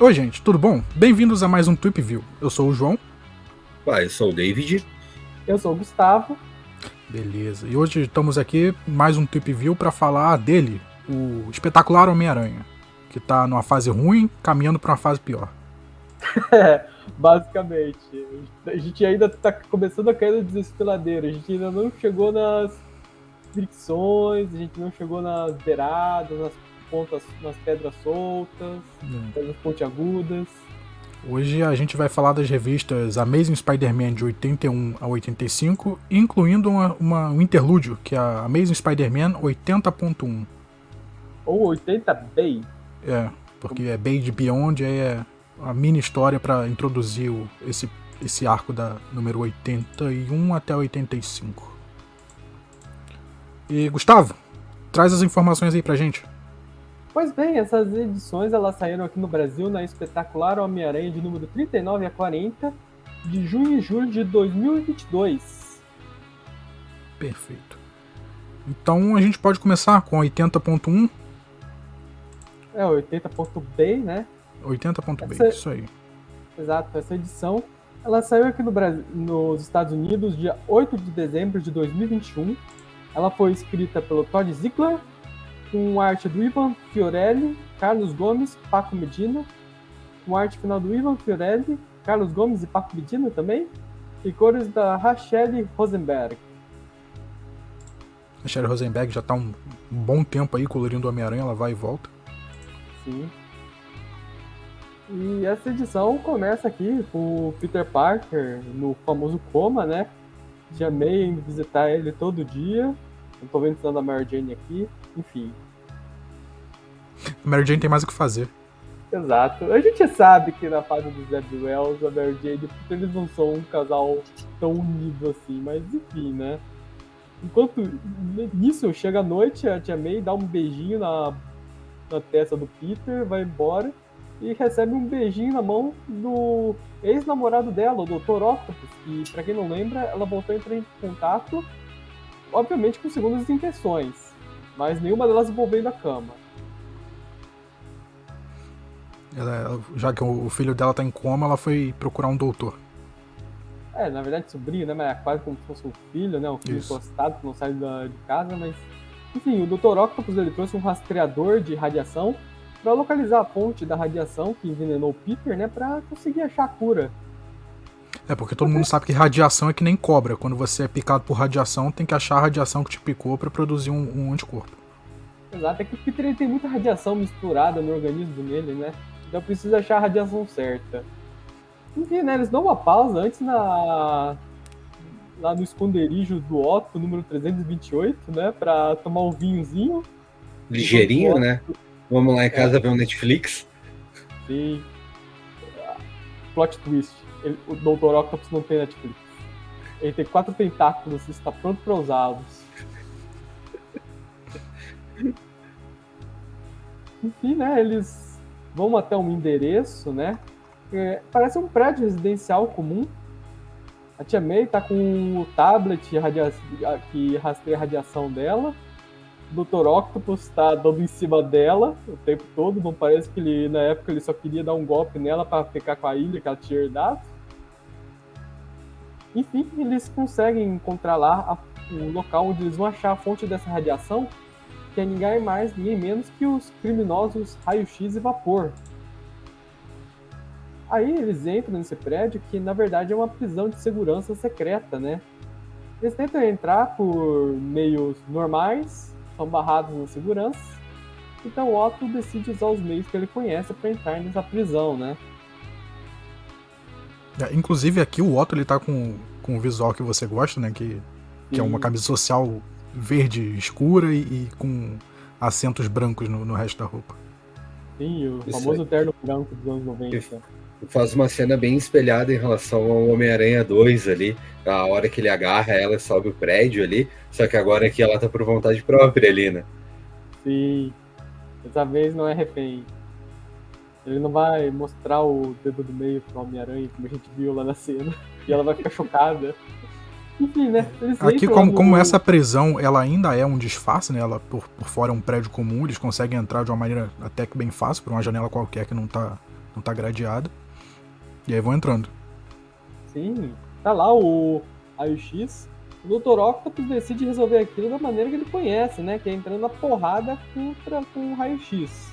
Oi, gente, tudo bom? Bem-vindos a mais um Trip View. Eu sou o João. Ah, eu sou o David. Eu sou o Gustavo. Beleza. E hoje estamos aqui mais um Trip View para falar dele, o espetacular Homem-Aranha, que tá numa fase ruim, caminhando para uma fase pior. É, basicamente. A gente ainda tá começando a cair no desfiladeiro. A gente ainda não chegou nas fricções, a gente não chegou nas beiradas, nas pontas, nas pedras soltas, Hum. pedras pontiagudas. Hoje a gente vai falar das revistas Amazing Spider-Man de 81 a 85, incluindo uma, uma- um interlúdio, que é a Amazing Spider-Man 80.1. Ou 80 Bay. É, porque é Bay de Beyond, aí é a mini história para introduzir o- esse, esse arco da número 81 até 85. E Gustavo, traz as informações aí pra gente. Pois bem, essas edições elas saíram aqui no Brasil na espetacular Homem-Aranha de número 39 a 40, de junho e julho de 2022. Perfeito. Então a gente pode começar com 80.1, É, 80.bay, né? 80.b, Essa- isso aí. Exato, essa edição ela saiu aqui no Brasil, nos Estados Unidos dia 8 de dezembro de 2021. Ela foi escrita pelo Todd Ziegler, com arte do Ivan Fiorelli, Carlos Gomes, Paco Medina, com arte final do Ivan Fiorelli, Carlos Gomes e Paco Medina também, e cores da Rachelle Rosenberg. Sherry Rosenberg já tá um, um bom tempo aí colorindo o Homem-Aranha, ela vai e volta. Sim. E essa edição começa aqui com o Peter Parker no famoso coma, né? Tia May indo visitar ele todo dia. Não tô vendo da Mary Jane aqui. Enfim. A Mary Jane tem mais o que fazer. Exato. A gente sabe que na fase do Zeb Wells, a Mary Jane eles não são um casal tão unido assim, mas enfim, né? Enquanto nisso, chega a noite, a Tia May dá um beijinho na, na testa do Peter, vai embora e recebe um beijinho na mão do ex-namorado dela, o Dr. Octopus, que, pra quem não lembra, ela voltou a entrar em contato, obviamente com segundas intenções, mas nenhuma delas envolvendo a cama. Ela- já que o, o filho dela tá em coma, ela foi procurar um doutor. É, na verdade, sobrinho, né? Mas é quase como se fosse um filho, né? Um filho Isso. encostado que não sai da, de casa, mas. Enfim, o Dr. Octopus ele trouxe um rastreador de radiação para localizar a fonte da radiação que envenenou o Peter, né? Pra conseguir achar a cura. É, porque todo mundo sabe que radiação é que nem cobra. Quando você é picado por radiação, tem que achar a radiação que te picou pra produzir um, um anticorpo. Exato, é que o Peter ele tem muita radiação misturada no organismo dele, né? Então precisa achar a radiação certa. Enfim, né? Eles dão uma pausa antes na. Lá no esconderijo do Otto, número 328, né? Pra tomar um vinhozinho. Ligeirinho, né? Vamos lá em casa ver um Netflix. E. Plot twist: ele- o Dr. Octopus não tem Netflix. Ele tem quatro tentáculos e está pronto para usá-los. Enfim, né? Eles vão até um endereço, né? é, parece um prédio residencial comum. A tia May tá com o tablet que rastreia a radiação dela. Dr. Octopus tá dando em cima dela o tempo todo. Não parece que ele, na época, ele só queria dar um golpe nela para ficar com a ilha que ela tinha herdado. Enfim, eles conseguem encontrar lá o local onde eles vão achar a fonte dessa radiação, que é ninguém mais, ninguém menos que os criminosos raio-x e vapor. Aí eles entram nesse prédio que na verdade é uma prisão de segurança secreta, né? Eles tentam entrar por meios normais, são barrados na segurança. Então o Otto decide usar os meios que ele conhece para entrar nessa prisão, né? É, inclusive aqui o Otto ele tá com, com o visual que você gosta, né? Que, que é uma camisa social verde escura e, e com acentos brancos no, no resto da roupa. Sim, o Isso famoso terno branco dos anos 90. Faz uma cena bem espelhada em relação ao Homem-Aranha 2 ali. A hora que ele agarra ela e sobe o prédio ali. Só que agora aqui ela tá por vontade própria ali, né? Sim, dessa vez não é refém. Ele não vai mostrar o dedo do meio pro Homem-Aranha, como a gente viu lá na cena. E ela vai ficar chocada. Enfim, né? Aqui, como, como essa prisão ela ainda é um disfarce, né? Ela por, por fora é um prédio comum, eles conseguem entrar de uma maneira até que bem fácil, por uma janela qualquer que não tá, não tá gradeada. E aí vão entrando. Sim, tá lá o raio-x. O Dr. Octopus decide resolver aquilo da maneira que ele conhece, né? Que é entrando na porrada contra com o raio-x.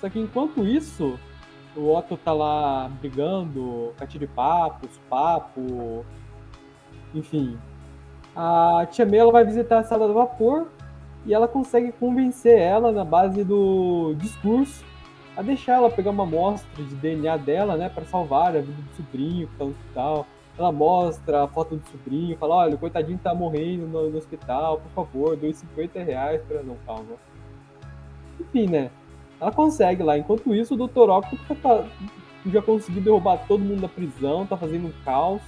Só que enquanto isso, o Otto tá lá brigando, papo, papo, enfim. A Tia May ela vai visitar a sala do vapor e ela consegue convencer ela na base do discurso a deixar ela pegar uma amostra de DNA dela, né, para salvar a vida do sobrinho que tá no hospital. Ela mostra a foto do sobrinho, fala, olha, o coitadinho tá morrendo no, no hospital, por favor, doe 50 reais pra... Não, calma. Enfim, né, ela consegue lá. Enquanto isso, o Dr. Octopus tá, já conseguiu derrubar todo mundo da prisão, tá fazendo um caos.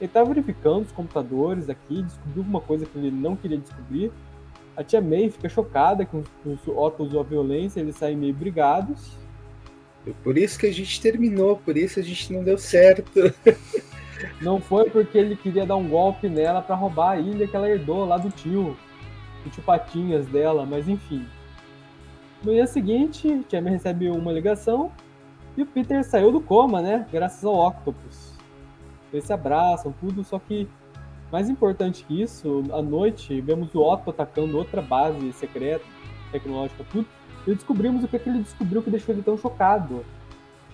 Ele tá verificando os computadores aqui, descobriu alguma coisa que ele não queria descobrir. A tia May fica chocada que os, Otto usou a violência, eles saem meio brigados. Por isso que a gente terminou, por isso a gente não deu certo. Não foi porque ele queria dar um golpe nela pra roubar a ilha que ela herdou lá do tio. O tio Patinhas dela, mas enfim. No dia seguinte, Tia May recebe uma ligação e o Peter saiu do coma, né? Graças ao Octopus. Eles se abraçam, tudo, só que mais importante que isso, à noite, vemos o Otto atacando outra base secreta, tecnológica, tudo, e descobrimos o que, é que ele descobriu que deixou ele tão chocado.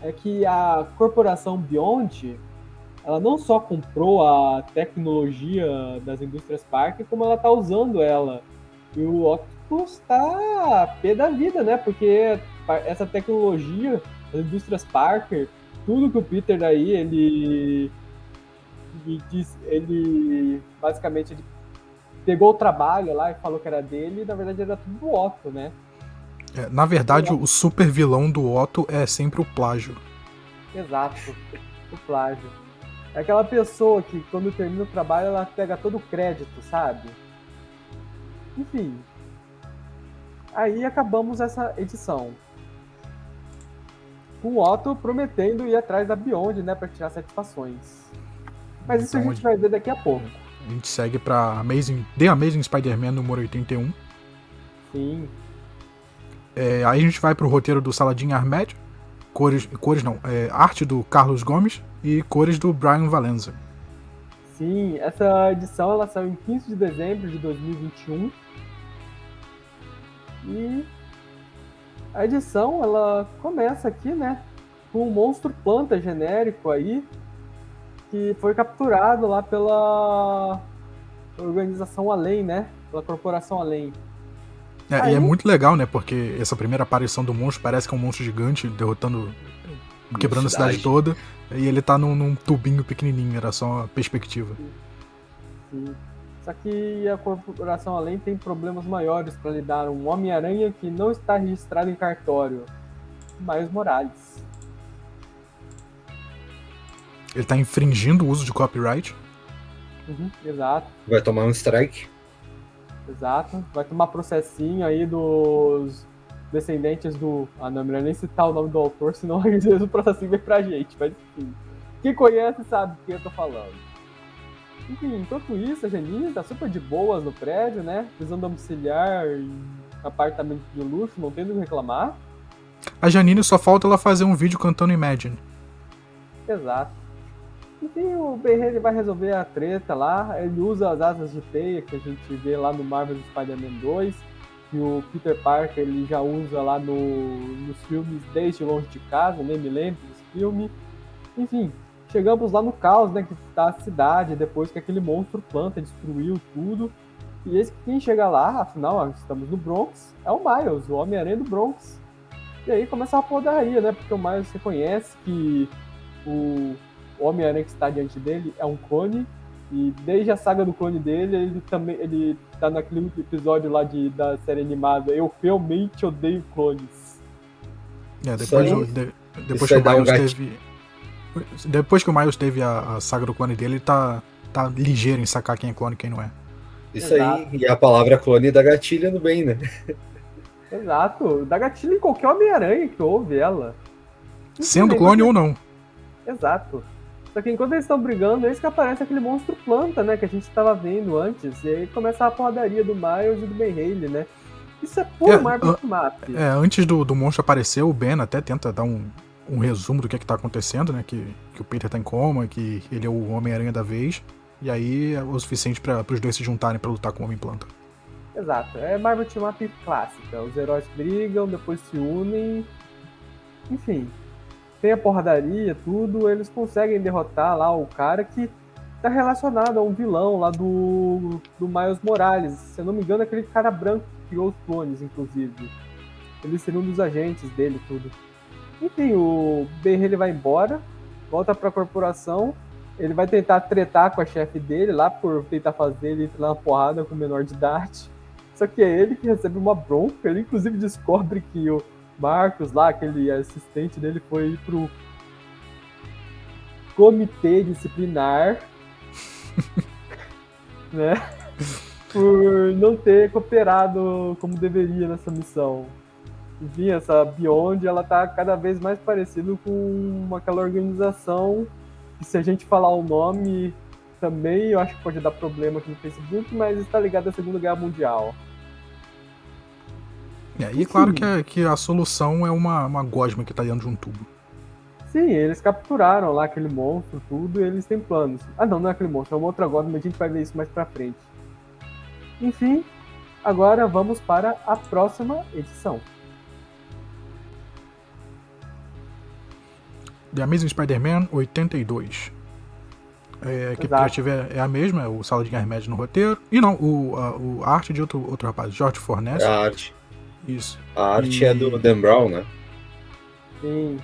É que a corporação Beyond, ela não só comprou a tecnologia das indústrias Parker, como ela tá usando ela. E o Octopus tá pé da vida, né? Porque essa tecnologia das indústrias Parker, tudo que o Peter daí, ele ele, basicamente ele pegou o trabalho lá e falou que era dele, e na verdade era tudo do Otto, né? É, na verdade, o super vilão do Otto é sempre o plágio. Exato, o plágio. É aquela pessoa que quando termina o trabalho ela pega todo o crédito, sabe? Enfim. Aí acabamos essa edição. Com o Otto prometendo ir atrás da Beyond, né, para tirar satisfações. Mas isso Então, a gente vai ver daqui a pouco. A gente segue pra Amazing, The Amazing Spider-Man número 81. Sim. É, aí a gente vai pro roteiro do Saladin Ahmed, cores, cores não, é, arte do Carlos Gomes e cores do Brian Valenza. Sim, essa edição ela saiu em 15 de dezembro de 2021. E a edição ela começa aqui, né, com um monstro planta genérico aí que foi capturado lá pela organização Além, né? Pela corporação Além. É, Aí- E é muito legal, né? Porque essa primeira aparição do monstro parece que é um monstro gigante derrotando, quebrando a cidade toda. E ele tá num, num tubinho pequenininho, era só uma perspectiva. Sim. Só que a corporação Além tem problemas maiores para lidar. Um Homem-Aranha que não está registrado em cartório. Miles Morales. Ele tá infringindo o uso de copyright. Uhum, exato, Vai tomar um strike. exato. Vai tomar processinho aí dos descendentes do. Ah, não, melhor nem citar o nome do autor, senão às vezes o processinho vem pra gente. Mas enfim. Quem conhece sabe do que eu tô falando. Enfim, enquanto isso, a Janine tá super de boas no prédio, né? Prisão domiciliar em apartamento de luxo, não tendo o que reclamar. A Janine só falta ela fazer um vídeo cantando Imagine. Exato. Enfim, o ele vai resolver a treta lá. Ele usa as asas de teia que a gente vê lá no Marvel Spider-Man 2. Que o Peter Parker ele já usa lá no, nos filmes Desde Longe de Casa, nem me lembro desse filme. Enfim, chegamos lá no caos, né? Que tá a cidade depois que aquele monstro planta destruiu tudo. E esse quem chega lá, afinal, estamos no Bronx, é o Miles, o Homem-Aranha do Bronx. E aí começa uma podaria, né? Porque o Miles reconhece que o Homem-Aranha que está diante dele é um clone. E desde a saga do clone dele, ele também ele tá naquele episódio lá de, da série animada. Eu realmente odeio clones. É, depois, de- depois isso que o um Miles teve. Depois que o Miles teve a, a saga do clone dele, ele tá, tá ligeiro em sacar quem é clone e quem não é. Isso Exato. aí. E a palavra clone da gatilha no bem, né? Exato. Dá gatilho em qualquer Homem-Aranha que ouve ela. Sendo clone ou não. Exato. Só que enquanto eles estão brigando, eis que aparece aquele monstro planta, né? Que a gente estava vendo antes. E aí começa a porradaria do Miles e do Ben Haley, né? Isso é puro É, Marvel ah, Map. É, antes do, do monstro aparecer, o Ben até tenta dar um, um resumo do que, é que tá acontecendo, né? Que, que o Peter tá em coma, que ele é o Homem-Aranha da vez. E aí é o suficiente para os dois se juntarem pra lutar com o Homem-Planta. Exato. É Marvel Team Up clássica. Os heróis brigam, depois se unem. Enfim. Tem a porradaria, tudo. Eles conseguem derrotar lá o cara que tá relacionado a um vilão lá do, do Miles Morales. Se eu não me engano, aquele cara branco que criou os clones, inclusive. Ele seria um dos agentes dele, tudo. Enfim, o Ben ele vai embora, volta pra corporação. Ele vai tentar tretar com a chefe dele lá por tentar fazer ele entrar na porrada com o menor de idade. Só que é ele que recebe uma bronca. Ele inclusive descobre que o Marcos lá, aquele assistente dele, foi pro comitê disciplinar, né? Por não ter cooperado como deveria nessa missão. Enfim, essa Beyond, ela tá cada vez mais parecido com aquela organização que se a gente falar o nome também, eu acho que pode dar problema aqui no Facebook, mas está ligado à Segunda Guerra Mundial. É, e é claro que a, que a solução é uma, uma gosma que tá dentro de um tubo. Sim, eles capturaram lá aquele monstro, tudo, e eles têm planos. Ah não, não é aquele monstro, é uma outra gosma, mas a gente vai ver isso mais pra frente. Enfim, agora vamos para a próxima edição. The Amazing Spider-Man 82. É, a equipe Exato. criativa é, é a mesma, é o Saladin Armed no roteiro. E não, o, a, o arte de outro, outro rapaz, George Fornés. A arte, Isso. a arte E- é do Dan Brown, né? Sim.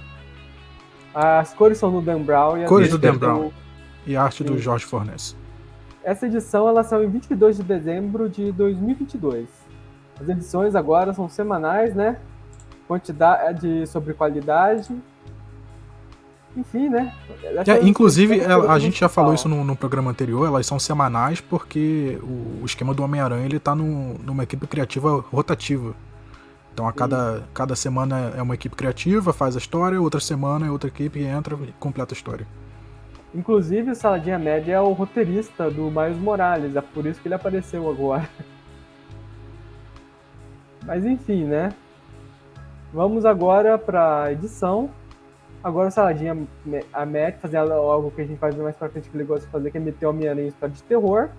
As cores são do Dan Brown e as Cores do Dan Brown. E a arte do Sim. Jorge Fornés. Essa edição ela saiu em 22 de dezembro de 2022. As edições agora são semanais, né? Quantidade sobre qualidade. Enfim, né? Essa É, inclusive, ela- a gente já falou isso no, no programa anterior, elas são semanais porque o, o esquema do Homem-Aranha ele tá num- numa equipe criativa rotativa. Então a cada, cada semana é uma equipe criativa, faz a história, outra semana é outra equipe entra e completa a história. Inclusive, o Saladinha Média é o roteirista do Miles Morales, é por isso que ele apareceu agora. Mas enfim, né? Vamos agora pra edição. Agora o Saladinha a Matt fazer algo que a gente ver mais pra frente que ele gosta de fazer, que é meter o Homem-Aranha em história de terror.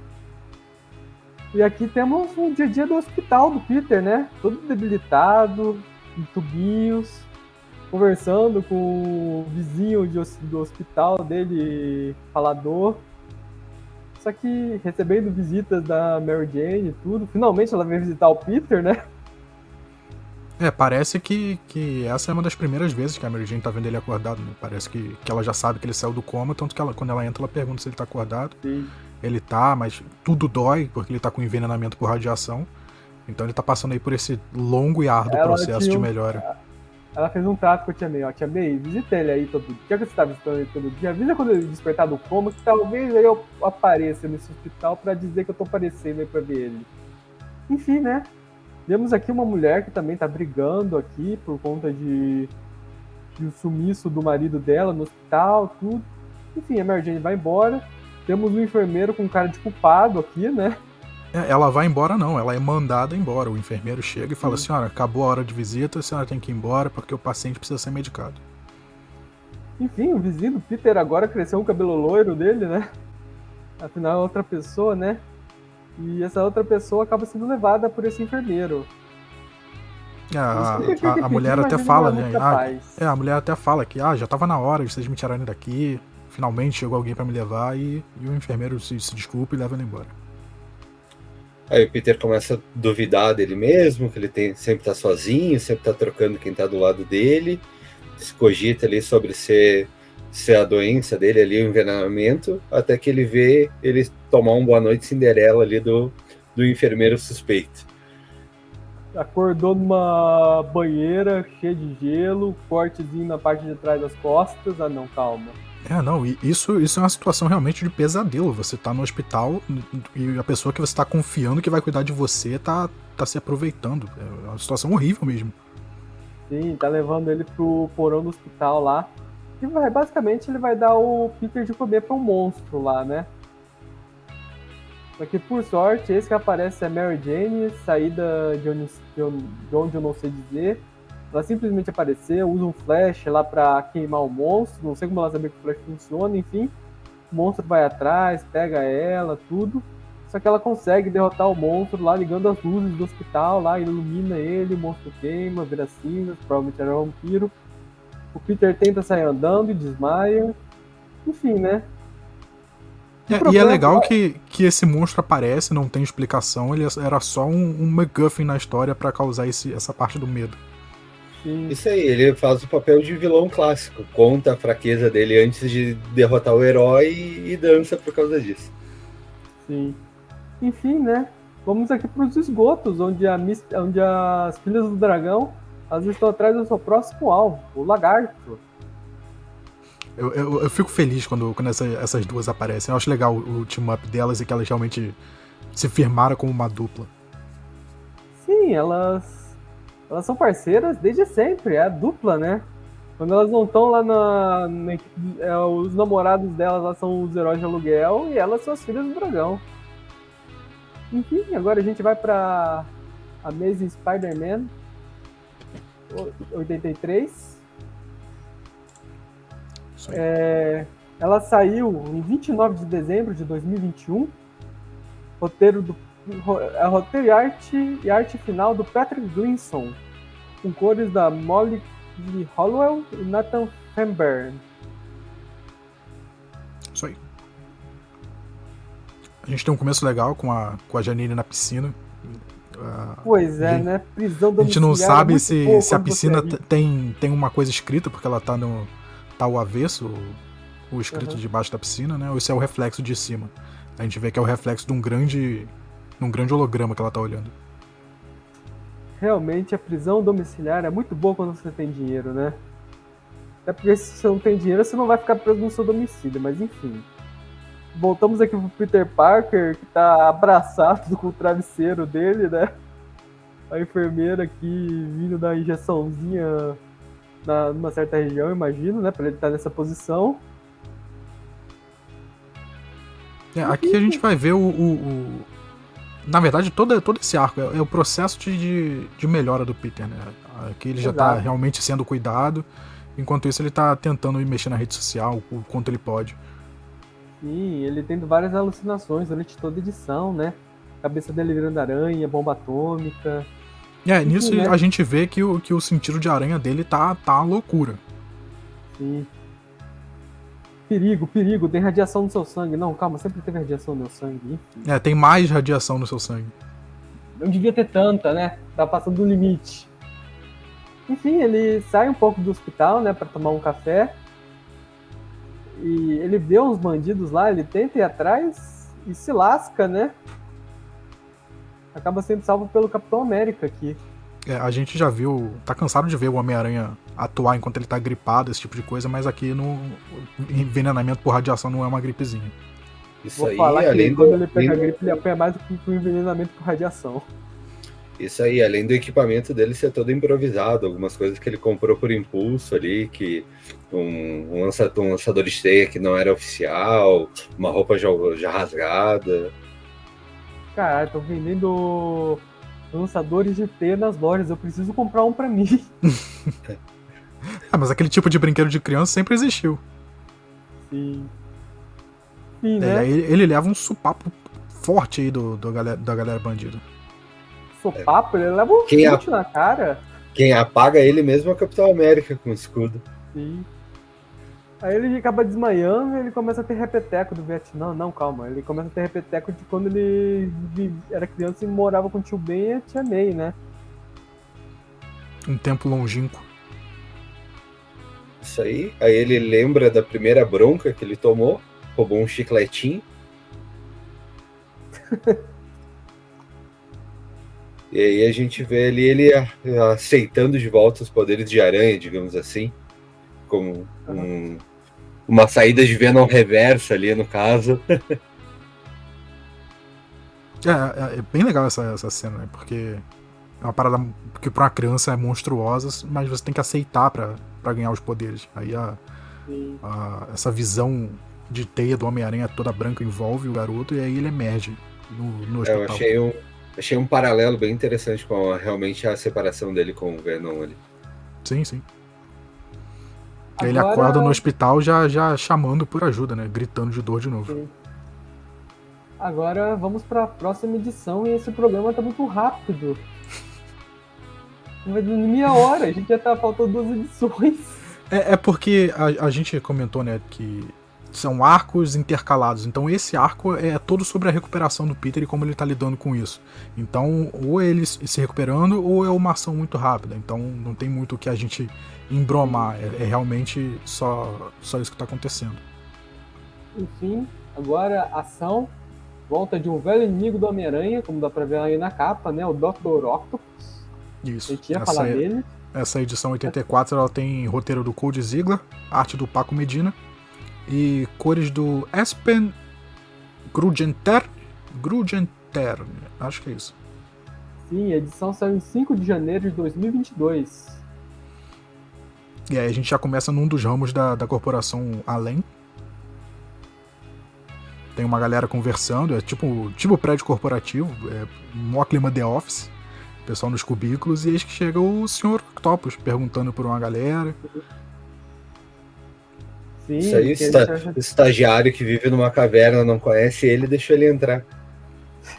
E aqui temos o dia a dia do hospital do Peter, né? Todo debilitado, em tubinhos, conversando com o vizinho de do hospital dele, falador. Só que recebendo visitas da Mary Jane e tudo. Finalmente ela veio visitar o Peter, né? É, parece que, que essa é uma das primeiras vezes que a Mary Jane tá vendo ele acordado, né? Parece que, que ela já sabe que ele saiu do coma, tanto que ela, quando ela entra, ela pergunta se ele tá acordado. Sim. Ele tá, mas tudo dói, porque ele tá com envenenamento por radiação. Então ele tá passando aí por esse longo e árduo Ela processo de um- melhora. Ela fez um trato com a Tia May, ó. Tia May, visita ele aí todo dia. Já que você tá visitando ele todo dia, avisa quando ele despertar do coma que talvez aí eu apareça nesse hospital pra dizer que eu tô aparecendo aí pra ver ele. Enfim, né? Vemos aqui uma mulher que também tá brigando aqui por conta de, de o sumiço do marido dela no hospital, tudo. Enfim, a Mary Jane vai embora. Temos um enfermeiro com cara de culpado aqui, né? É, ela vai embora não, ela é mandada embora. O enfermeiro chega e fala, Sim. senhora, acabou a hora de visita, a senhora tem que ir embora porque o paciente precisa ser medicado. Enfim, o vizinho do Peter agora cresceu um cabelo loiro dele, né? Afinal, é outra pessoa, né? E essa outra pessoa acaba sendo levada por esse enfermeiro. É, a, a- a mulher até fala, né? Ah, é, a mulher até fala que ah, já tava na hora de vocês me tirarem daqui. Finalmente chegou alguém pra me levar e, e o enfermeiro se, se desculpa e leva ele embora. Aí o Peter começa a duvidar dele mesmo, que ele tem, sempre tá sozinho, sempre tá trocando quem tá do lado dele. Se cogita ali sobre ser, ser a doença dele ali, o envenenamento, até que ele vê ele tomar um boa noite Cinderela ali do, do enfermeiro suspeito. Acordou numa banheira cheia de gelo, cortezinho na parte de trás das costas. Ah, não, calma. É, não, isso, isso é uma situação realmente de pesadelo. Você tá no hospital e a pessoa que você tá confiando que vai cuidar de você tá, tá se aproveitando. É uma situação horrível mesmo. Sim, tá levando ele pro porão do hospital lá. E vai, basicamente ele vai dar o Peter de comer pra um monstro lá, né? Só que por sorte, esse que aparece é Mary Jane, saída de onde, de onde eu não sei dizer. Ela simplesmente apareceu, usa um flash lá pra queimar o monstro. Não sei como ela sabia que o flash funciona, enfim. O monstro vai atrás, pega ela, tudo. Só que ela consegue derrotar o monstro lá ligando as luzes do hospital, lá ilumina ele, o monstro queima, vira cinza, provavelmente era um vampiro. O Peter tenta sair andando e desmaia. Enfim, né? É, e é legal que, que esse monstro aparece, não tem explicação, ele era só um, um MacGuffin na história para causar esse, essa parte do medo. Sim. Isso aí, ele faz o papel de vilão clássico, conta a fraqueza dele antes de derrotar o herói e dança por causa disso. Sim. Enfim, né? Vamos aqui para os esgotos, onde, a, onde as filhas do dragão elas estão atrás do seu próximo alvo, o lagarto. Eu, eu, eu fico feliz quando, quando essa, essas duas aparecem. Eu acho legal o, o team-up delas e que elas realmente se firmaram como uma dupla. Sim, elas, elas são parceiras desde sempre, é a dupla, né? Quando elas não estão lá na. na é, os namorados delas lá são os heróis de aluguel e elas são as filhas do dragão. Enfim, agora a gente vai pra Amazing Spider-Man 83. É, ela saiu em 29 de dezembro de 2021. Roteiro do é roteiro e arte, e arte final do Patrick Gleason, com cores da Molly Hollowell e Nathan Femberg. Isso aí. A gente tem um começo legal com a, com a Janine na piscina. Pois é, gente, né? Prisão A gente não sabe é se, se a piscina tem, tem uma coisa escrita, porque ela tá no. tá o avesso, o, o escrito uhum. debaixo da piscina, né? Ou se é o reflexo de cima. A gente vê que é o reflexo de um grande. De um grande holograma que ela tá olhando. Realmente a prisão domiciliar é muito boa quando você tem dinheiro, né? Até porque se você não tem dinheiro, você não vai ficar preso no seu domicílio, mas enfim voltamos aqui pro Peter Parker, que tá abraçado com o travesseiro dele, né? A enfermeira aqui vindo da injeçãozinha na, numa certa região, imagino, né? Pra ele estar tá nessa posição. É, aqui a gente vai ver o, o, o. na verdade, todo, todo esse arco é, é o processo de, de, melhora do Peter, né? Aqui ele já tá Exato. tá realmente sendo cuidado. Enquanto isso, ele tá tentando ir mexer na rede social o quanto ele pode. Sim, ele tendo várias alucinações durante toda a edição, né? Cabeça dele virando aranha, bomba atômica. É, nisso né? a gente vê que o, que o sentido de aranha dele tá, tá loucura. Sim. Perigo, perigo, tem radiação no seu sangue. Não, calma, sempre teve radiação no meu sangue. Enfim. É, tem mais radiação no seu sangue. Não devia ter tanta, né? Tá passando do limite. Enfim, ele sai um pouco do hospital, né, para tomar um café e ele vê uns bandidos lá, ele tenta ir atrás e se lasca, né? Acaba sendo salvo pelo Capitão América aqui. É, a gente já viu, tá cansado de ver o Homem-Aranha atuar enquanto ele tá gripado, esse tipo de coisa, mas aqui no envenenamento por radiação não é uma gripezinha. Isso Vou aí, falar que além quando do... ele pega a gripe, ele apanha mais do que o envenenamento por radiação. Isso aí, além do equipamento dele ser todo improvisado, algumas coisas que ele comprou por impulso ali, que um, um, lançador, um lançador de teia que não era oficial, uma roupa já, já rasgada. Caralho, tô vendendo lançadores de teia nas lojas, eu preciso comprar um pra mim. ah, mas aquele tipo de brinquedo de criança sempre existiu. Sim. Sim, né? É, ele, ele, leva um supapo forte aí do, do galera, da galera bandida sopapo, ele leva um chute na cara. Quem apaga ele mesmo é o Capitão América com o escudo. Sim. Aí ele acaba desmaiando e ele começa a ter repeteco do Vietnã. Não, calma. Ele começa a ter repeteco de quando ele era criança e morava com o tio Ben e a tia May, né? Um tempo longínquo. Isso aí. Aí ele lembra da primeira bronca que ele tomou, roubou um chicletinho. E aí a gente vê ali ele aceitando de volta os poderes de aranha, digamos assim, como um, uma saída de Venom reversa ali no caso. É, é, é, bem legal essa, essa cena, né? Porque é uma parada que pra uma criança é monstruosa, mas você tem que aceitar para ganhar os poderes. Aí a, a, essa visão de teia do Homem-Aranha toda branca envolve o garoto e aí ele emerge no, no É, hospital. eu achei um, achei um paralelo bem interessante com a- realmente a separação dele com o Venom ali. Sim, sim. Aí ele Agora- acorda no hospital já, já chamando por ajuda, né? Gritando de dor de novo. Sim. Agora vamos para a próxima edição e esse programa tá muito rápido. Nem meia hora, a gente já tá faltando duas edições. É, é porque a, a gente comentou, né, que são arcos intercalados. Então esse arco é todo sobre a recuperação do Peter e como ele tá lidando com isso. Então, ou ele se recuperando, ou é uma ação muito rápida. Então não tem muito o que a gente embromar. É, é realmente só, só isso que tá acontecendo. Enfim, agora ação. Volta de um velho inimigo do Homem-Aranha, como dá pra ver aí na capa, né? O Dr. Octopus. A Isso. gente ia falar é- dele. essa edição 84 ela tem roteiro do Cody Ziegler, arte do Paco Medina e cores do Espen Grugenter. Grugenter, acho que é isso. Sim, a edição saiu em 5 de janeiro de 2022. E aí a gente já começa num dos ramos da, da corporação Além. Tem uma galera conversando, é tipo, tipo prédio corporativo, é mó clima The Office. Pessoal nos cubículos, e eis que chega o Sr. Octopus perguntando por uma galera. Sim, Isso aí, o estagiário que vive numa caverna, não conhece ele, deixou ele entrar.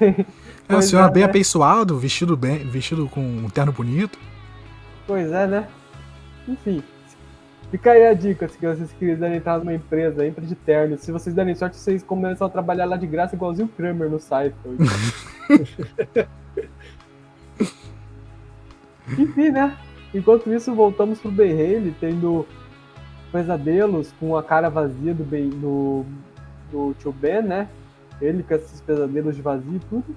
É, o senhor é, bem né? apeiçoado, vestido bem, vestido com um terno bonito. Pois é, né? Enfim. Fica aí a dica, se vocês quiserem entrar numa empresa, entra de terno. Se vocês derem sorte, vocês começam a trabalhar lá de graça igualzinho o Kramer no Seinfeld. Enfim, né? Enquanto isso, voltamos pro Ben Haley, tendo pesadelos com a cara vazia do, ben, do, do tio Ben, né? Ele com esses pesadelos de vazio e tudo.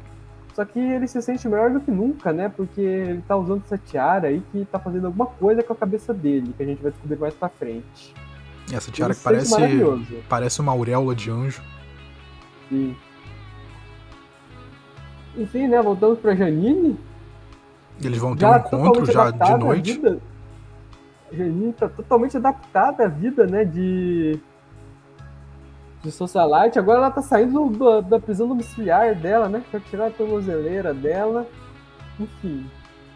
Só que ele se sente melhor do que nunca, né? Porque ele tá usando essa tiara aí que tá fazendo alguma coisa com a cabeça dele, que a gente vai descobrir mais pra frente. Essa tiara Ele que parece, parece uma auréola de anjo. Sim. Enfim, né? Voltamos pra Janine. Eles vão ter um encontro já de noite. vida. Janine tá totalmente adaptada à vida, né? De. De socialite. Agora ela tá saindo do- da prisão domiciliar dela, né? Pra tirar a tornozeleira dela. Enfim.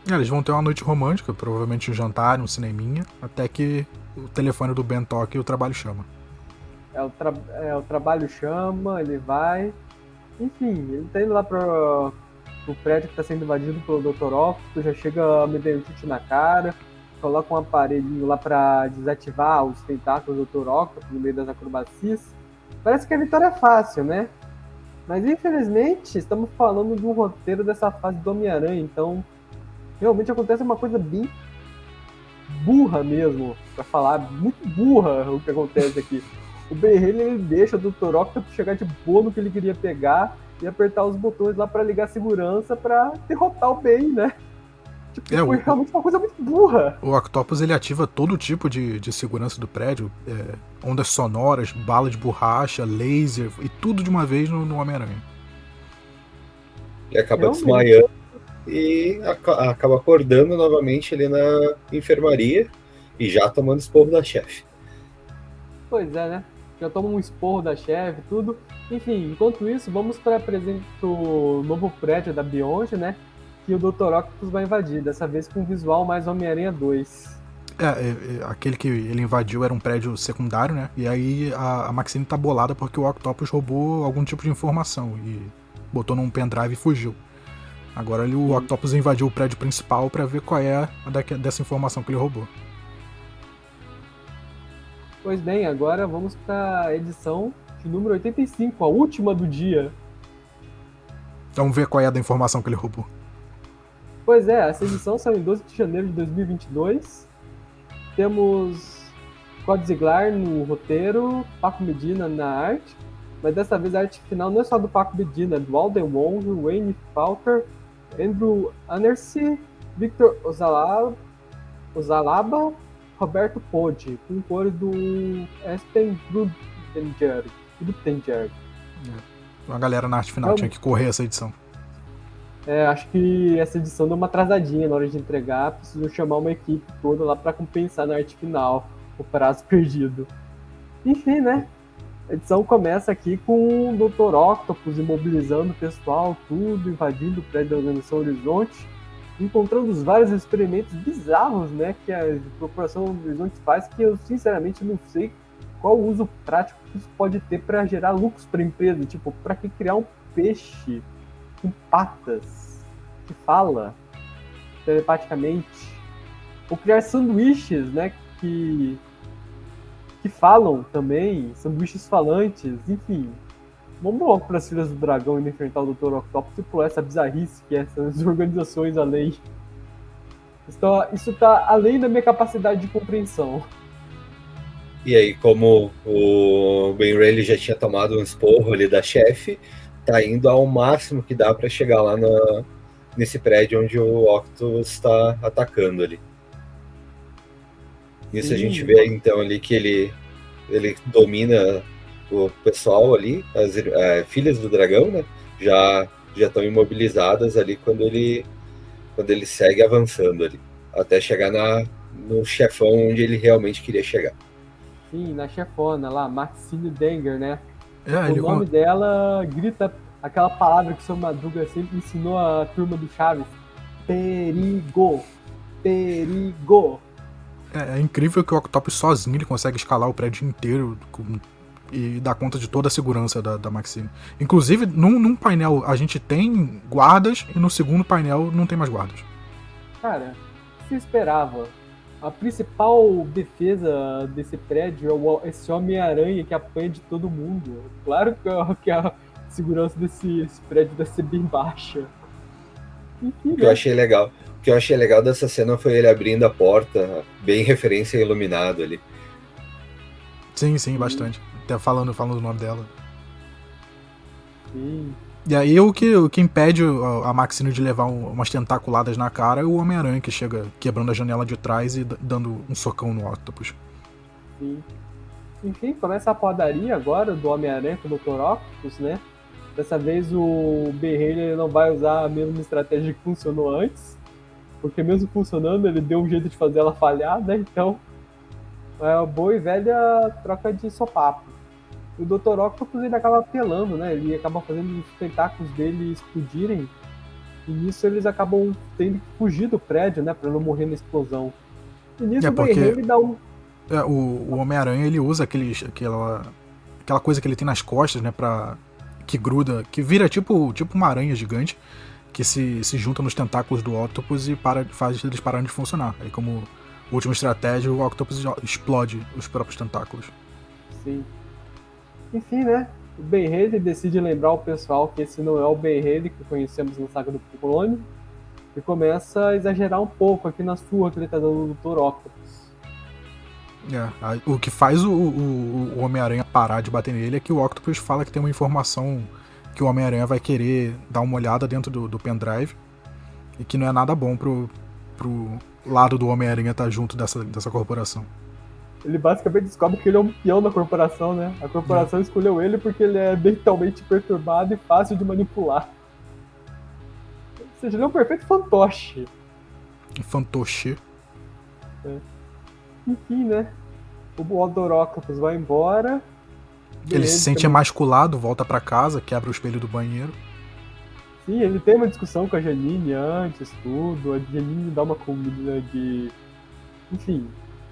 É, eles vão ter uma noite romântica, provavelmente um jantar, um cineminha, até que o telefone do Ben toca e o trabalho chama. É o, tra- é, o trabalho chama, ele vai. Enfim, ele tá indo lá pro, pro prédio que tá sendo invadido pelo Dr. Octopus, já chega a Medentite na cara, coloca um aparelhinho lá pra desativar os tentáculos do Dr. No meio das acrobacias. Parece que a vitória é fácil, né? Mas infelizmente estamos falando de um roteiro dessa fase do Homem-Aranha, então realmente acontece uma coisa bem burra mesmo, pra falar, muito burra o que acontece aqui. O Ben ele deixa o Dr. Octopus chegar de boa no que ele queria pegar e apertar os botões lá pra ligar a segurança pra derrotar o Ben, né? Tipo, É, foi o- realmente uma coisa muito burra. O Octopus ele ativa todo tipo de, de segurança do prédio, é, ondas sonoras, bala de borracha, laser e tudo de uma vez no, no Homem-Aranha. E acaba Realmente. desmaiando e aca- acaba acordando novamente ali na enfermaria e já tomando esporro da chefe. Pois é, né? Já toma um esporro da chefe, tudo. Enfim, enquanto isso, vamos para o novo prédio da Beyond, né? Que o Dr. Octopus vai invadir, dessa vez com um visual mais Homem-Aranha 2. É, é, é, aquele que ele invadiu era um prédio secundário, né? E aí a, a Maxine tá bolada porque o Octopus roubou algum tipo de informação e botou num pendrive e fugiu. Agora ele, o Octopus invadiu o prédio principal pra ver qual é a daque- dessa informação que ele roubou. Pois bem, agora vamos para a edição de número 85, a última do dia. Vamos ver qual é a da informação que ele roubou. Pois é, essa edição saiu em 12 de janeiro de 2022. Temos Cody Ziglar no roteiro, Paco Medina na arte, mas dessa vez a arte final não é só do Paco Medina, é do Alden Wong, Wayne Falker, Andrew Anersi, Victor Ozalaba, Ozalaba Roberto Pode, com cores do Espen Grudenger. Grudenger. A galera na arte final Vamos. tinha que correr essa edição. É, acho que essa edição deu uma atrasadinha na hora de entregar. Precisam chamar uma equipe toda lá para compensar na arte final o prazo perdido. Enfim, né? A edição começa aqui com o Dr. Octopus imobilizando o pessoal, tudo, invadindo o prédio da Organização Horizonte, encontrando os vários experimentos bizarros, né, que a Corporação Horizonte faz, que eu sinceramente não sei qual uso prático que isso pode ter para gerar lucros para a empresa. Tipo, para que criar um peixe com patas que fala telepaticamente? Ou criar sanduíches, né, que que falam também, sanduíches falantes, enfim. Vamos logo para as Filhas do Dragão e enfrentar o Dr. Octopus e por essa bizarrice que é essas organizações além. Então, isso está além da minha capacidade de compreensão. E aí, como o Ben Rayleigh já tinha tomado um esporro ali da chefe, tá indo ao máximo que dá para chegar lá na, nesse prédio onde o Octopus está atacando ali. Isso a gente vê então ali que ele, ele domina o pessoal ali, as é, filhas do dragão, né? Já já estão imobilizadas ali quando ele quando ele segue avançando ali, até chegar na no chefão onde ele realmente queria chegar. Sim, na chefona lá, Maxine Denger, né? É, o nome dela grita aquela palavra que o seu Madruga sempre ensinou a turma do Chaves. Perigo. Perigo. É, é, incrível que o Octopus sozinho ele consegue escalar o prédio inteiro com, e dar conta de toda a segurança da, da Maxine. Inclusive, num, num, painel a gente tem guardas e no segundo painel não tem mais guardas. Cara, o que você esperava? A principal defesa desse prédio é esse Homem-Aranha que apanha de todo mundo. Claro que a, segurança desse prédio deve ser bem baixa. Enfim, o que né? eu achei legal que eu achei legal dessa cena foi ele abrindo a porta, bem referência iluminado ali. Sim, sim, bastante. Até falando, falando o nome dela. Sim. E aí o que, o que impede a Maxine de levar um, umas tentaculadas na cara é o Homem-Aranha que chega quebrando a janela de trás e dando um socão no Octopus. Sim. Enfim, começa a padaria agora do Homem-Aranha com o Dr. Octopus, né? Dessa vez o Ben não vai usar a mesma estratégia que funcionou antes. Porque mesmo funcionando, ele deu um jeito de fazer ela falhar, né? Então, é uma boa e velha troca de sopapo. O Dr. Octopus ele acaba apelando, né? Ele acaba fazendo os tentáculos dele explodirem. E nisso eles acabam tendo que fugir do prédio, né? Pra não morrer na explosão. E nisso é porque... ele dá um. É, o, o Homem-Aranha ele usa aquele, aquela, aquela coisa que ele tem nas costas, né? Pra, que gruda, que vira tipo, tipo uma aranha gigante que se, se junta nos tentáculos do Octopus e para, faz eles pararem de funcionar. Aí, como última estratégia, o Octopus explode os próprios tentáculos. Sim. Enfim, né? O Ben Haley decide lembrar o pessoal que esse não é o Ben Haley que conhecemos na saga do Clone e começa a exagerar um pouco aqui na sua que ele tá dando do Dr. Octopus. É, o que faz o, o, o Homem-Aranha parar de bater nele é que o Octopus fala que tem uma informação que o Homem-Aranha vai querer dar uma olhada dentro do, do pendrive e que não é nada bom pro, pro lado do Homem-Aranha estar tá junto dessa, dessa corporação. Ele basicamente descobre que ele é um peão da corporação, né? A corporação escolheu ele porque ele é mentalmente perturbado e fácil de manipular. Ou seja, ele é um perfeito fantoche. Fantoche. É. Enfim, né? O Odoroctopus vai embora ele se sente também. emasculado, volta para casa, quebra o espelho do banheiro. Sim, ele tem uma discussão com a Janine antes, tudo. A Janine dá uma comida de. Enfim,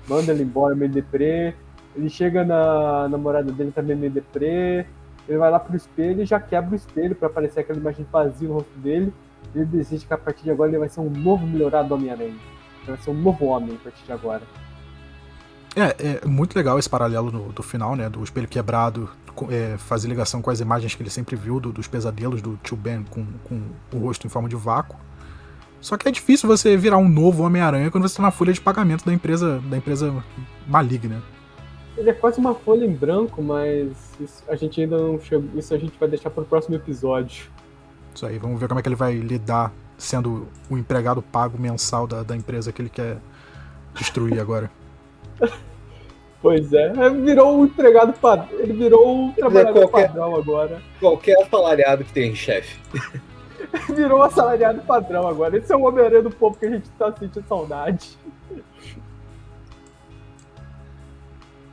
manda ele embora meio deprê. Ele chega na namorada dele também meio deprê. Ele vai lá pro espelho e já quebra o espelho para aparecer aquela imagem vazia no rosto dele. Ele decide que a partir de agora ele vai ser um novo melhorado Homem-Aranha. Vai ser um novo homem a partir de agora. É, é muito legal esse paralelo no, do final, né? Do espelho quebrado, é, fazer ligação com as imagens que ele sempre viu do, dos pesadelos do tio Ben com, com o rosto em forma de vácuo. Só que é difícil você virar um novo Homem-Aranha quando você está na folha de pagamento da empresa, da empresa maligna. Ele é quase uma folha em branco, mas isso, a gente ainda não chegou. Isso a gente vai deixar para o próximo episódio. Isso aí, vamos ver como é que ele vai lidar sendo o empregado pago mensal da, da empresa que ele quer destruir agora. Pois é, virou um empregado padrão. Ele virou um trabalhador qualquer, padrão agora. Qualquer assalariado que tem chefe. virou um assalariado padrão agora. Esse é o Homem-Aranha do povo que a gente tá sentindo saudade.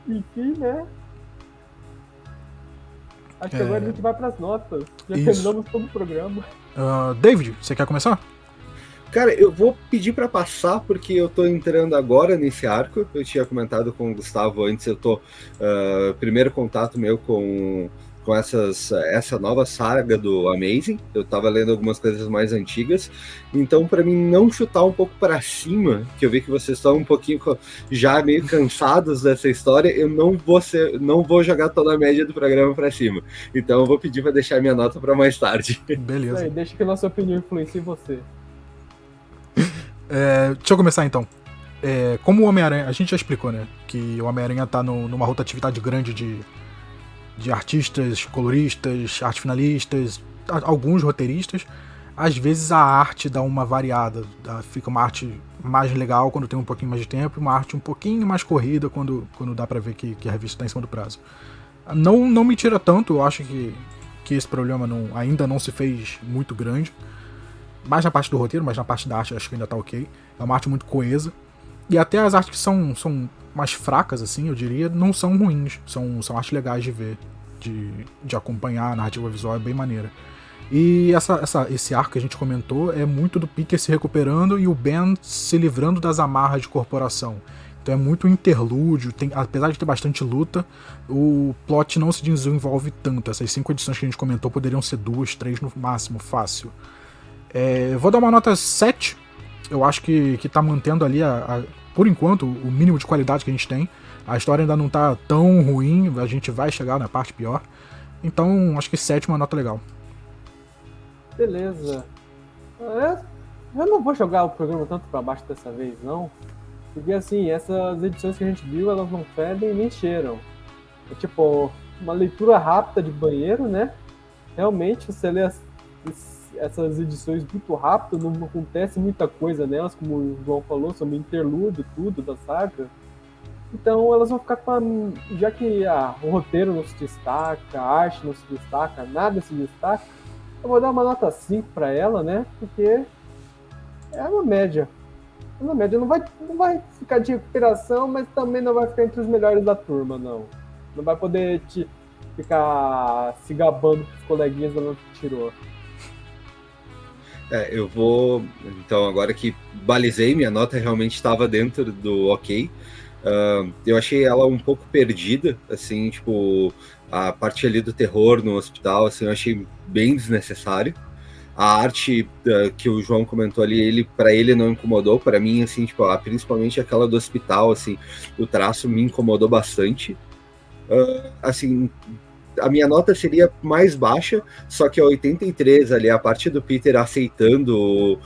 Enfim, né? Acho que É. agora a gente vai pras notas. Já Isso. terminamos todo o programa. Ah, David, você quer começar? Cara, eu vou pedir pra passar porque eu tô entrando agora nesse arco. Eu tinha comentado com o Gustavo antes, eu tô ah, primeiro contato meu com com essas essa nova saga do Amazing. Eu tava lendo algumas coisas mais antigas. Então, pra mim não chutar um pouco pra cima, que eu vi que vocês estão um pouquinho já meio cansados dessa história, eu não vou ser, não vou jogar toda a média do programa pra cima. Então, eu vou pedir pra deixar minha nota pra mais tarde. Beleza. Aí, deixa que a nossa opinião influencie você. É, deixa eu começar então. É, como o Homem-Aranha, a gente já explicou, né? Que o Homem-Aranha tá no- numa rotatividade grande de, de artistas, coloristas, arte finalistas, alguns roteiristas. Às vezes a arte dá uma variada, fica uma arte mais legal quando tem um pouquinho mais de tempo, uma arte um pouquinho mais corrida quando, quando dá pra ver que, que a revista tá em cima do prazo. Não, não me tira tanto, eu acho que, que esse problema não- ainda não se fez muito grande mais na parte do roteiro, mas na parte da arte acho que ainda tá ok. É uma arte muito coesa. E até as artes que são, são mais fracas, assim, eu diria, não são ruins. São, são artes legais de ver, de, de acompanhar, a narrativa visual é bem maneira. E essa, essa, esse arco que a gente comentou é muito do Peter se recuperando e o Ben se livrando das amarras de corporação. Então é muito interlúdio, tem, apesar de ter bastante luta, o plot não se desenvolve tanto. Essas cinco edições que a gente comentou poderiam ser duas, três no máximo, fácil. É, vou dar uma nota 7. Eu acho que, que tá mantendo ali, a, a- por enquanto, o mínimo de qualidade que a gente tem. A história ainda não tá tão ruim, a gente vai chegar na parte pior. Então, acho que 7 é uma nota legal. Beleza. É, eu não vou jogar o programa tanto pra baixo dessa vez, não. Porque assim, essas edições que a gente viu, elas não fedem nem cheiram. É tipo, uma leitura rápida de banheiro, né? Realmente, você lê as- essas edições muito rápido, não acontece muita coisa nelas, como o João falou, sobre interlúdio, tudo da saga. Então elas vão ficar com a. Já que o roteiro não se destaca, a arte não se destaca, nada se destaca, eu vou dar uma nota 5 pra ela, né? Porque é uma média. É uma média. Não vai, não vai ficar de recuperação, mas também não vai ficar entre os melhores da turma, não. Não vai poder te ficar se gabando com os coleguinhas da nota que tirou. É, eu vou. Então, agora que balizei, minha nota realmente estava dentro do ok. Ah, eu achei ela um pouco perdida, assim, tipo, a parte ali do terror no hospital, assim, eu achei bem desnecessário. A arte ah, que o João comentou ali, ele para ele não incomodou, para mim, assim, tipo, ah, principalmente aquela do hospital, assim, o traço me incomodou bastante. Ah, assim, a minha nota seria mais baixa, só que a 83 ali, a parte do Peter aceitando,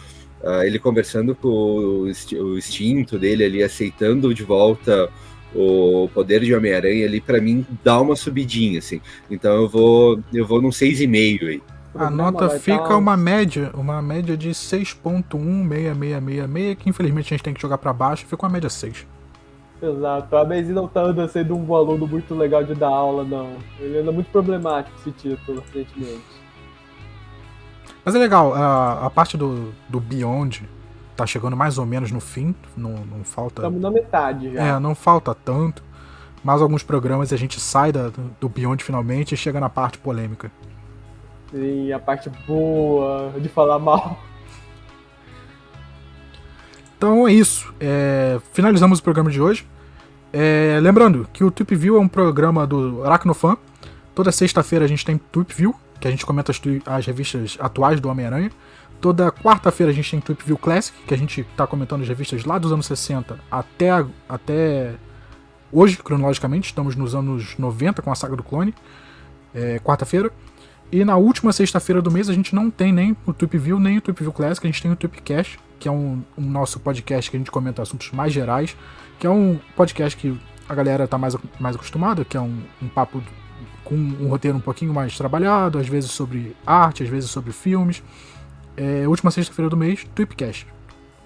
ah, ele conversando com o, insti- o instinto dele ali, aceitando de volta o poder de Homem-Aranha ali, pra mim dá uma subidinha, assim. Então eu vou, eu vou num 6,5 aí. A nota fica uma média, uma média de 6.16666, que infelizmente a gente tem que jogar pra baixo, fica uma média 6. Exato. A Maisy não tá andando sendo um aluno muito legal de dar aula, não. Ele anda muito problemático esse título, recentemente. Mas é legal, a, a parte do, do Beyond tá chegando mais ou menos no fim, não, não falta. Estamos na metade já. É, não falta tanto. Mas alguns programas a gente sai da- do Beyond finalmente e chega na parte polêmica. Sim, a parte boa de falar mal. Então é isso. É, finalizamos o programa de hoje. É, lembrando que o Tweep View é um programa do Aracnofan. Toda sexta-feira a gente tem Tweep View, que a gente comenta as, as revistas atuais do Homem-Aranha. Toda quarta-feira a gente tem Tweep View Classic, que a gente está comentando as revistas lá dos anos 60 até, até hoje, cronologicamente. Estamos nos anos 90 com a saga do clone. É, quarta-feira. E na última sexta-feira do mês a gente não tem nem o Tweep View, nem o Tweep View Classic, a gente tem o Tweep Cash, que é um, um nosso podcast que a gente comenta assuntos mais gerais, que é um podcast que a galera tá mais, mais acostumada, que é um, um papo com um roteiro um pouquinho mais trabalhado, às vezes sobre arte, às vezes sobre filmes. É, última sexta-feira do mês, Tweepcast.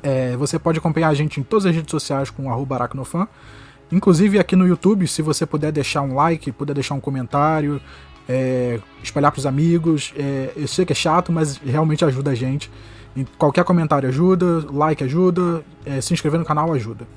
É, você pode acompanhar a gente em todas as redes sociais com arroba aracnofan. Inclusive aqui no YouTube, se você puder deixar um like, puder deixar um comentário, é, espalhar para os amigos. é, eu sei que é chato, mas realmente ajuda a gente. Qualquer comentário ajuda, like ajuda, é, se inscrever no canal ajuda.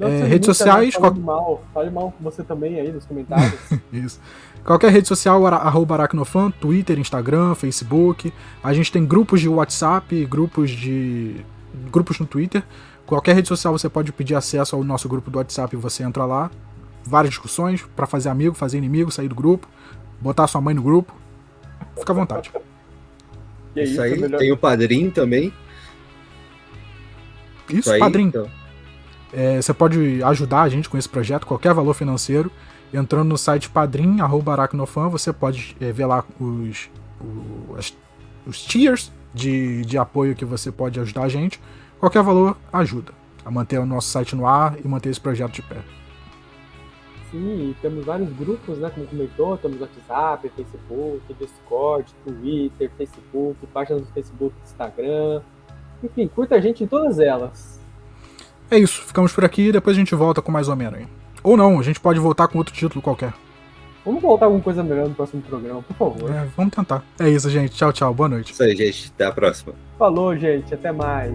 É, redes sociais. Fale mal, fale mal com você também aí nos comentários. Isso. Qualquer rede social, arroba aracnofan, Twitter, Instagram, Facebook. A gente tem grupos de WhatsApp, grupos de. grupos no Twitter. Qualquer rede social você pode pedir acesso ao nosso grupo do WhatsApp e você entra lá. Várias discussões para fazer amigo, fazer inimigo, sair do grupo, botar sua mãe no grupo. Fica à vontade. isso, isso, aí, melhor... tem o padrinho também. Isso, isso aí, padrinho. Então. É, você pode ajudar a gente com esse projeto, qualquer valor financeiro. Entrando no site padrim.aracnofan, você pode é, ver lá os, os, tiers de, de apoio que você pode ajudar a gente. Qualquer valor ajuda a manter o nosso site no ar e manter esse projeto de pé. Sim, temos vários grupos, né? Como comentou, temos WhatsApp, Facebook, Discord, Twitter, Facebook, páginas do Facebook Instagram. Enfim, curta a gente em todas elas. É isso, ficamos por aqui e depois a gente volta com mais Homem-Aranha. Ou não, a gente pode voltar com outro título qualquer. Vamos voltar com coisa melhor no próximo programa, por favor. É, vamos tentar. É isso, gente. Tchau, tchau. Boa noite. Isso aí, gente. Até a próxima. Falou, gente. Até mais.